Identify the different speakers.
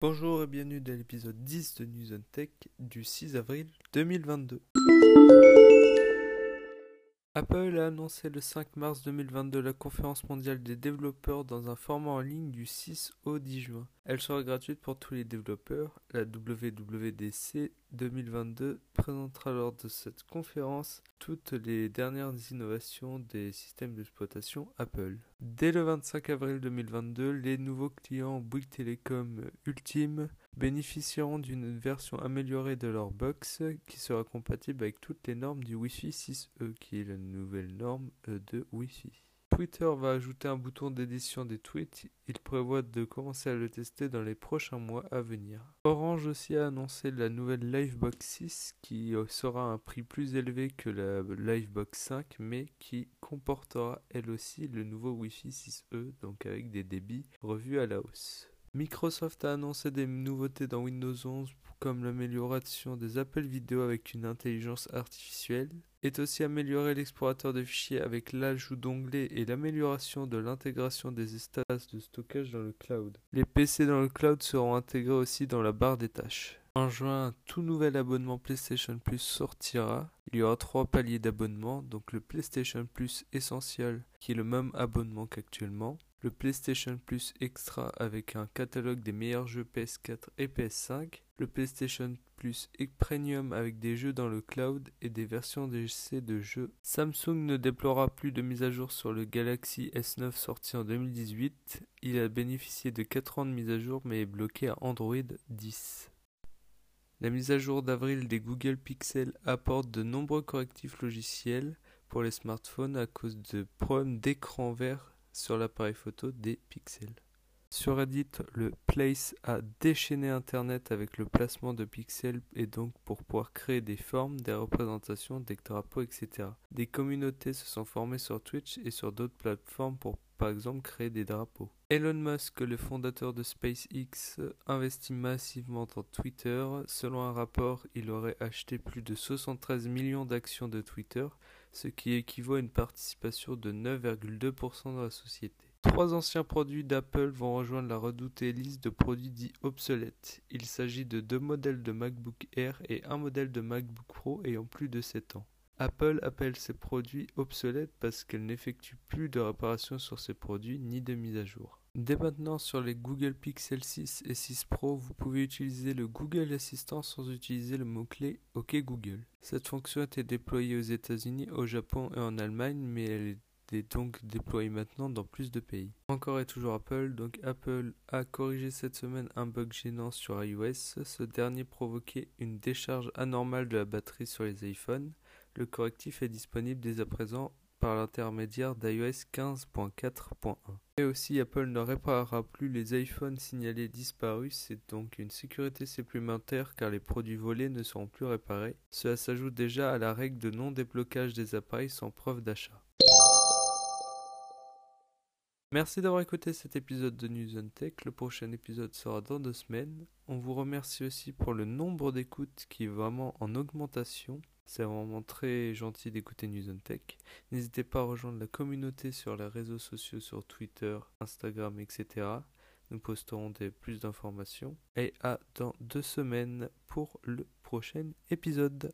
Speaker 1: Bonjour et bienvenue dans l'épisode 10 de News on Tech du 6 avril 2022. Apple a annoncé le 5 mars 2022 la conférence mondiale des développeurs dans un format en ligne du 6 au 10 juin. Elle sera gratuite pour tous les développeurs. La WWDC 2022 présentera lors de cette conférence toutes les dernières innovations des systèmes d'exploitation Apple. Dès le 25 avril 2022, les nouveaux clients Bouygues Telecom Ultime bénéficieront d'une version améliorée de leur box qui sera compatible avec toutes les normes du Wi-Fi 6E qui est la nouvelle norme de Wi-Fi. Twitter va ajouter un bouton d'édition des tweets. Il prévoit de commencer à le tester dans les prochains mois à venir. Orange aussi a annoncé la nouvelle Livebox 6 qui sera un prix plus élevé que la Livebox 5 mais qui comportera elle aussi le nouveau Wi-Fi 6E donc avec des débits revus à la hausse. Microsoft a annoncé des nouveautés dans Windows 11 comme l'amélioration des appels vidéo avec une intelligence artificielle, est aussi amélioré l'explorateur de fichiers avec l'ajout d'onglets et l'amélioration de l'intégration des espaces de stockage dans le cloud. Les PC dans le cloud seront intégrés aussi dans la barre des tâches. En juin, tout nouvel abonnement PlayStation Plus sortira. Il y aura trois paliers d'abonnement, donc le PlayStation Plus Essential, qui est le même abonnement qu'actuellement, le PlayStation Plus Extra avec un catalogue des meilleurs jeux PS4 et PS5, le PlayStation Plus Premium avec des jeux dans le cloud et des versions d'essai de jeux. Samsung ne déplorera plus de mise à jour sur le Galaxy S9 sorti en 2018. Il a bénéficié de 4 ans de mise à jour mais est bloqué à Android 10. La mise à jour d'avril des Google Pixel apporte de nombreux correctifs logiciels pour les smartphones à cause de problèmes d'écran vert sur l'appareil photo des pixels. Sur Reddit, le Place a déchaîné Internet avec le placement de pixels et donc pour pouvoir créer des formes, des représentations, des drapeaux, etc. Des communautés se sont formées sur Twitch et sur d'autres plateformes pour par exemple créer des drapeaux. Elon Musk, le fondateur de SpaceX, investit massivement dans Twitter. Selon un rapport, il aurait acheté plus de 73 millions d'actions de Twitter, ce qui équivaut à une participation de 9,2% dans la société. Trois anciens produits d'Apple vont rejoindre la redoutée liste de produits dits obsolètes. Il s'agit de deux modèles de MacBook Air et un modèle de MacBook Pro ayant plus de 7 ans. Apple appelle ces produits obsolètes parce qu'elle n'effectue plus de réparation sur ces produits ni de mise à jour. Dès maintenant sur les Google Pixel 6 et 6 Pro, vous pouvez utiliser le Google Assistant sans utiliser le mot-clé OK Google. Cette fonction été déployée aux États-Unis, au Japon et en Allemagne, mais elle est donc déployée maintenant dans plus de pays. Encore et toujours Apple, donc Apple a corrigé cette semaine un bug gênant sur iOS. Ce dernier provoquait une décharge anormale de la batterie sur les iPhones. Le correctif est disponible dès à présent par l'intermédiaire d'iOS 15.4.1. Et aussi, Apple ne réparera plus les iPhones signalés disparus, c'est donc une sécurité supplémentaire car les produits volés ne seront plus réparés. Cela s'ajoute déjà à la règle de non déblocage des appareils sans preuve d'achat. Merci d'avoir écouté cet épisode de News. Le prochain épisode sera dans deux semaines. On vous remercie aussi pour le nombre d'écoutes qui est vraiment en augmentation. C'est vraiment très gentil d'écouter News on Tech. N'hésitez pas à rejoindre la communauté sur les réseaux sociaux, sur Twitter, Instagram, etc. Nous posterons des, plus d'informations. Et à dans deux semaines pour le prochain épisode.